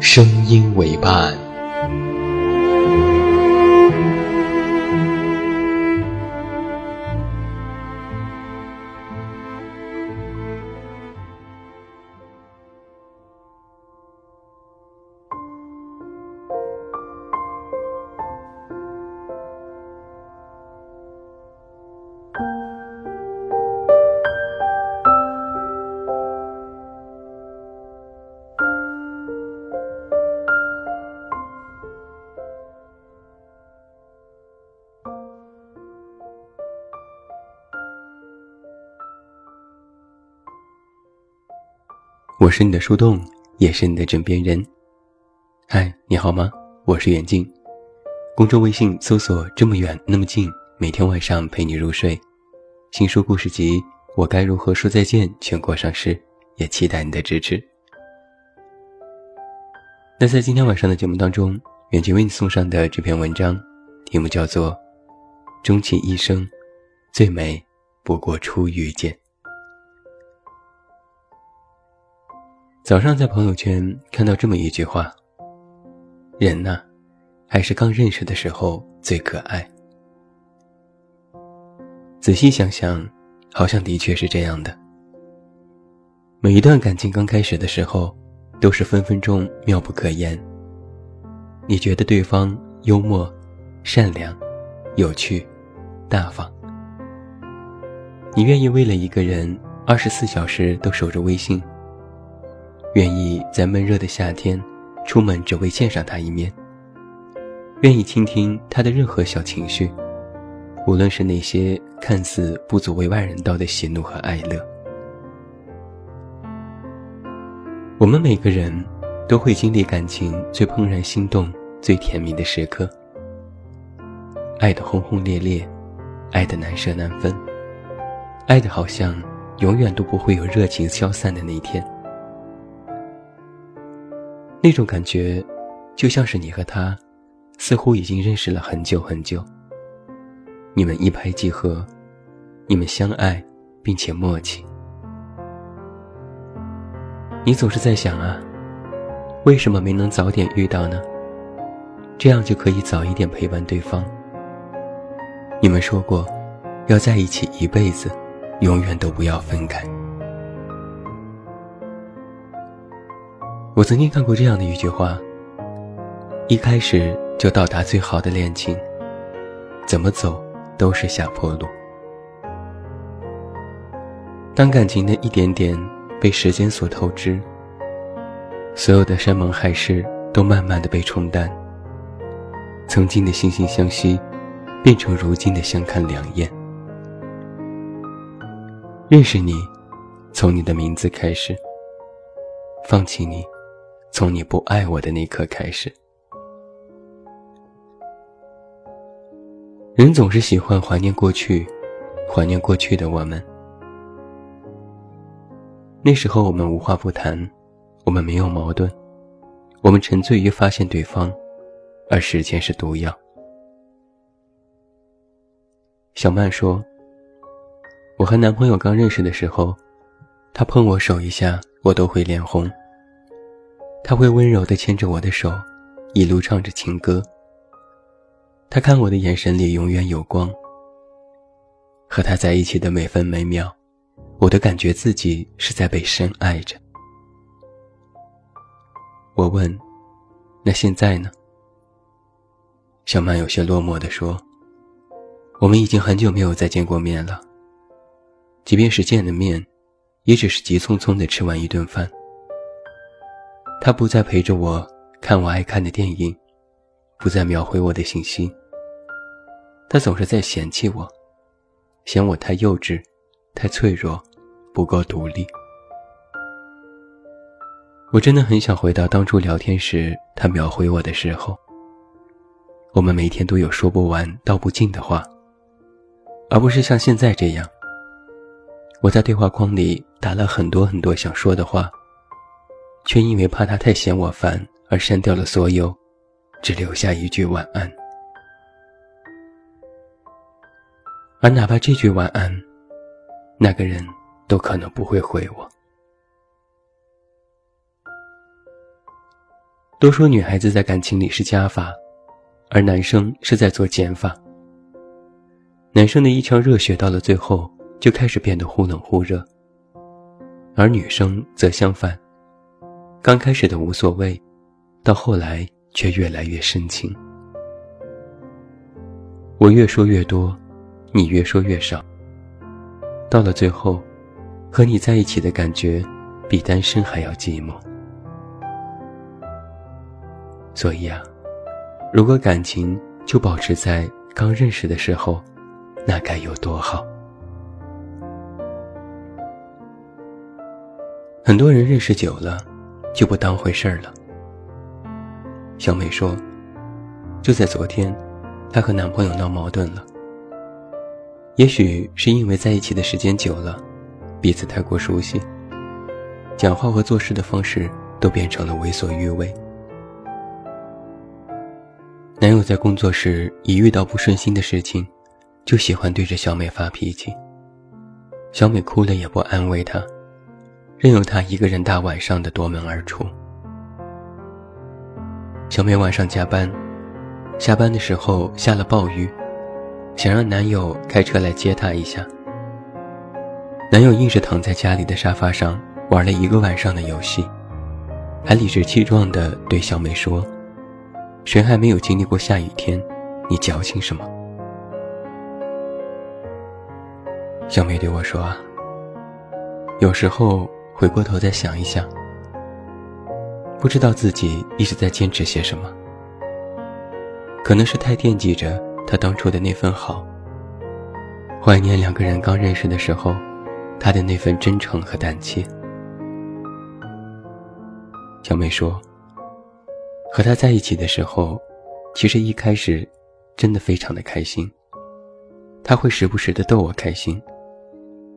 声音为伴。我是你的树洞，也是你的枕边人。嗨，你好吗？我是远近。公众微信搜索“这么远那么近”，每天晚上陪你入睡。新书故事集《我该如何说再见》全国上市，也期待你的支持。那在今天晚上的节目当中，远近为你送上的这篇文章，题目叫做《终其一生，最美不过初遇见》。早上在朋友圈看到这么一句话：“人呐，还是刚认识的时候最可爱。”仔细想想，好像的确是这样的。每一段感情刚开始的时候，都是分分钟妙不可言。你觉得对方幽默、善良、有趣、大方，你愿意为了一个人二十四小时都守着微信。愿意在闷热的夏天出门只为见上他一面。愿意倾听他的任何小情绪，无论是那些看似不足为外人道的喜怒和哀乐。我们每个人都会经历感情最怦然心动、最甜蜜的时刻，爱的轰轰烈烈，爱的难舍难分，爱的好像永远都不会有热情消散的那一天。那种感觉，就像是你和他，似乎已经认识了很久很久。你们一拍即合，你们相爱，并且默契。你总是在想啊，为什么没能早点遇到呢？这样就可以早一点陪伴对方。你们说过，要在一起一辈子，永远都不要分开。我曾经看过这样的一句话：一开始就到达最好的恋情，怎么走都是下坡路。当感情的一点点被时间所透支，所有的山盟海誓都慢慢的被冲淡，曾经的惺惺相惜，变成如今的相看两厌。认识你，从你的名字开始；放弃你。从你不爱我的那刻开始，人总是喜欢怀念过去，怀念过去的我们。那时候我们无话不谈，我们没有矛盾，我们沉醉于发现对方，而时间是毒药。小曼说：“我和男朋友刚认识的时候，他碰我手一下，我都会脸红。”他会温柔地牵着我的手，一路唱着情歌。他看我的眼神里永远有光。和他在一起的每分每秒，我都感觉自己是在被深爱着。我问：“那现在呢？小曼有些落寞地说：“我们已经很久没有再见过面了。即便是见了面，也只是急匆匆地吃完一顿饭。他不再陪着我看我爱看的电影，不再秒回我的信息。他总是在嫌弃我，嫌我太幼稚，太脆弱，不够独立。我真的很想回到当初聊天时他秒回我的时候。”我们每天都有说不完、道不尽的话，而不是像现在这样。我在对话框里打了很多很多想说的话，却因为怕他太嫌我烦而删掉了所有，只留下一句晚安。而哪怕这句晚安，那个人都可能不会回我。都说女孩子在感情里是加法。而男生是在做减法。男生的一腔热血到了最后就开始变得忽冷忽热，而女生则相反，刚开始的无所谓，到后来却越来越深情。我越说越多，你越说越少。到了最后，和你在一起的感觉，比单身还要寂寞。所以啊。如果感情就保持在刚认识的时候，那该有多好！很多人认识久了，就不当回事儿了。小美说：“就在昨天，她和男朋友闹矛盾了。也许是因为在一起的时间久了，彼此太过熟悉，讲话和做事的方式都变成了为所欲为。”男友在工作时一遇到不顺心的事情，就喜欢对着小美发脾气。小美哭了也不安慰他，任由他一个人大晚上的夺门而出。小美晚上加班，下班的时候下了暴雨，想让男友开车来接她一下。男友硬是躺在家里的沙发上玩了一个晚上的游戏，还理直气壮地对小美说。谁还没有经历过下雨天？你矫情什么？小美对我说：“，有时候回过头再想一想，不知道自己一直在坚持些什么。可能是太惦记着他当初的那份好，怀念两个人刚认识的时候，他的那份真诚和胆怯。”小美说。和他在一起的时候，其实一开始真的非常的开心。他会时不时的逗我开心，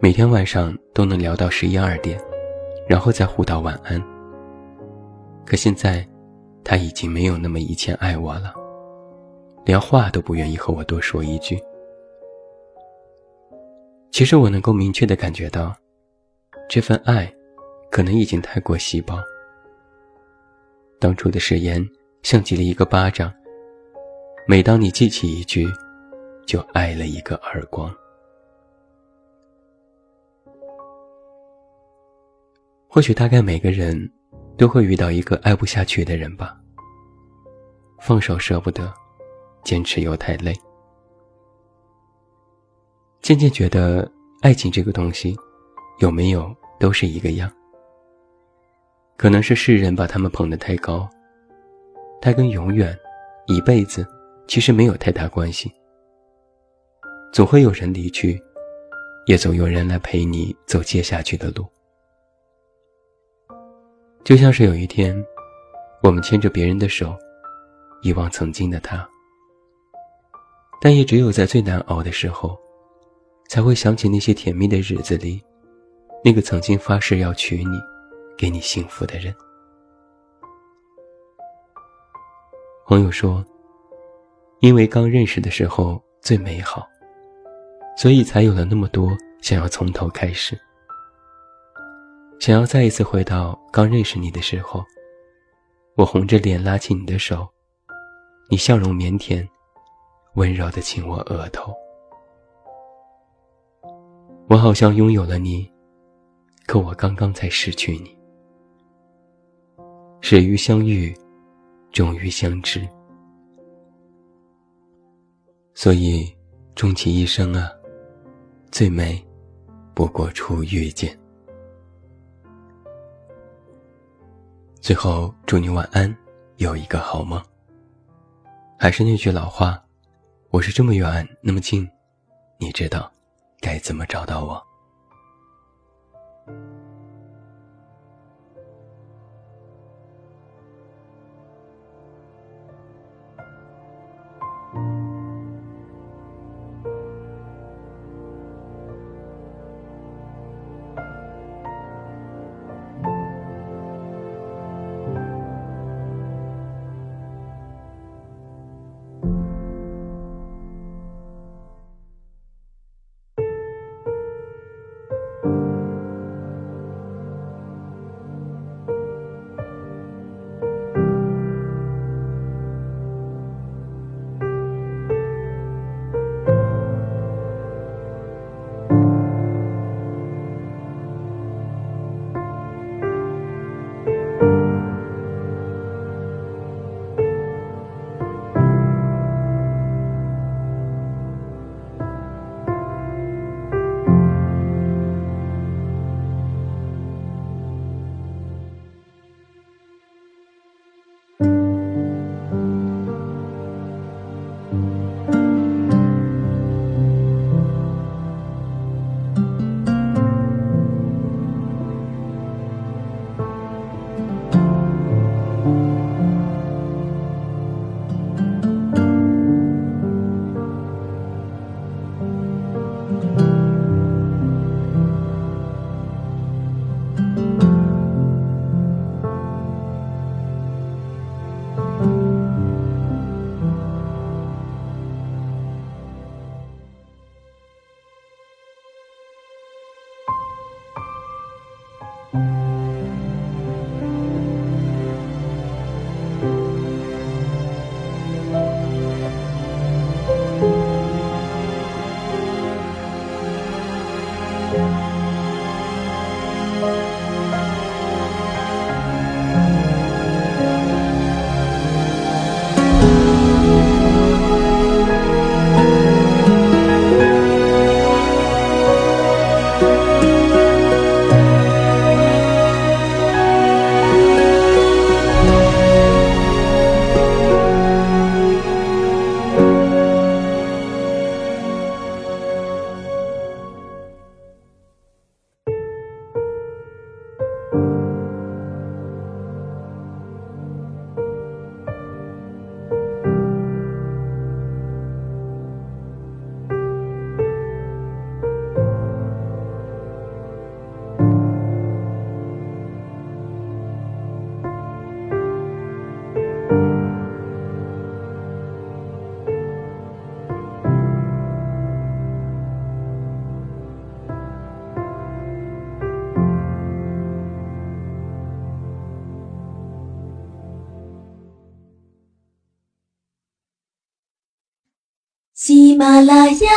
每天晚上都能聊到十一二点，然后再互道晚安。可现在，他已经没有那么以前爱我了，连话都不愿意和我多说一句。其实我能够明确的感觉到，这份爱，可能已经太过稀薄。当初的誓言像极了一个巴掌，每当你记起一句，就挨了一个耳光。或许大概每个人都会遇到一个爱不下去的人吧。放手舍不得，坚持又太累，渐渐觉得爱情这个东西，有没有都是一个样。可能是世人把他们捧得太高，他跟永远、一辈子其实没有太大关系。总会有人离去，也总有人来陪你走接下去的路。就像是有一天，我们牵着别人的手，遗忘曾经的他，但也只有在最难熬的时候，才会想起那些甜蜜的日子里，那个曾经发誓要娶你。给你幸福的人。朋友说：“因为刚认识的时候最美好，所以才有了那么多想要从头开始，想要再一次回到刚认识你的时候。我红着脸拉起你的手，你笑容腼腆，温柔的亲我额头。我好像拥有了你，可我刚刚才失去你。”始于相遇，终于相知。所以，终其一生啊，最美不过初遇见。最后，祝你晚安，有一个好梦。还是那句老话，我是这么远那么近，你知道该怎么找到我？喜马拉雅，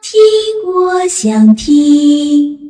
听我想听。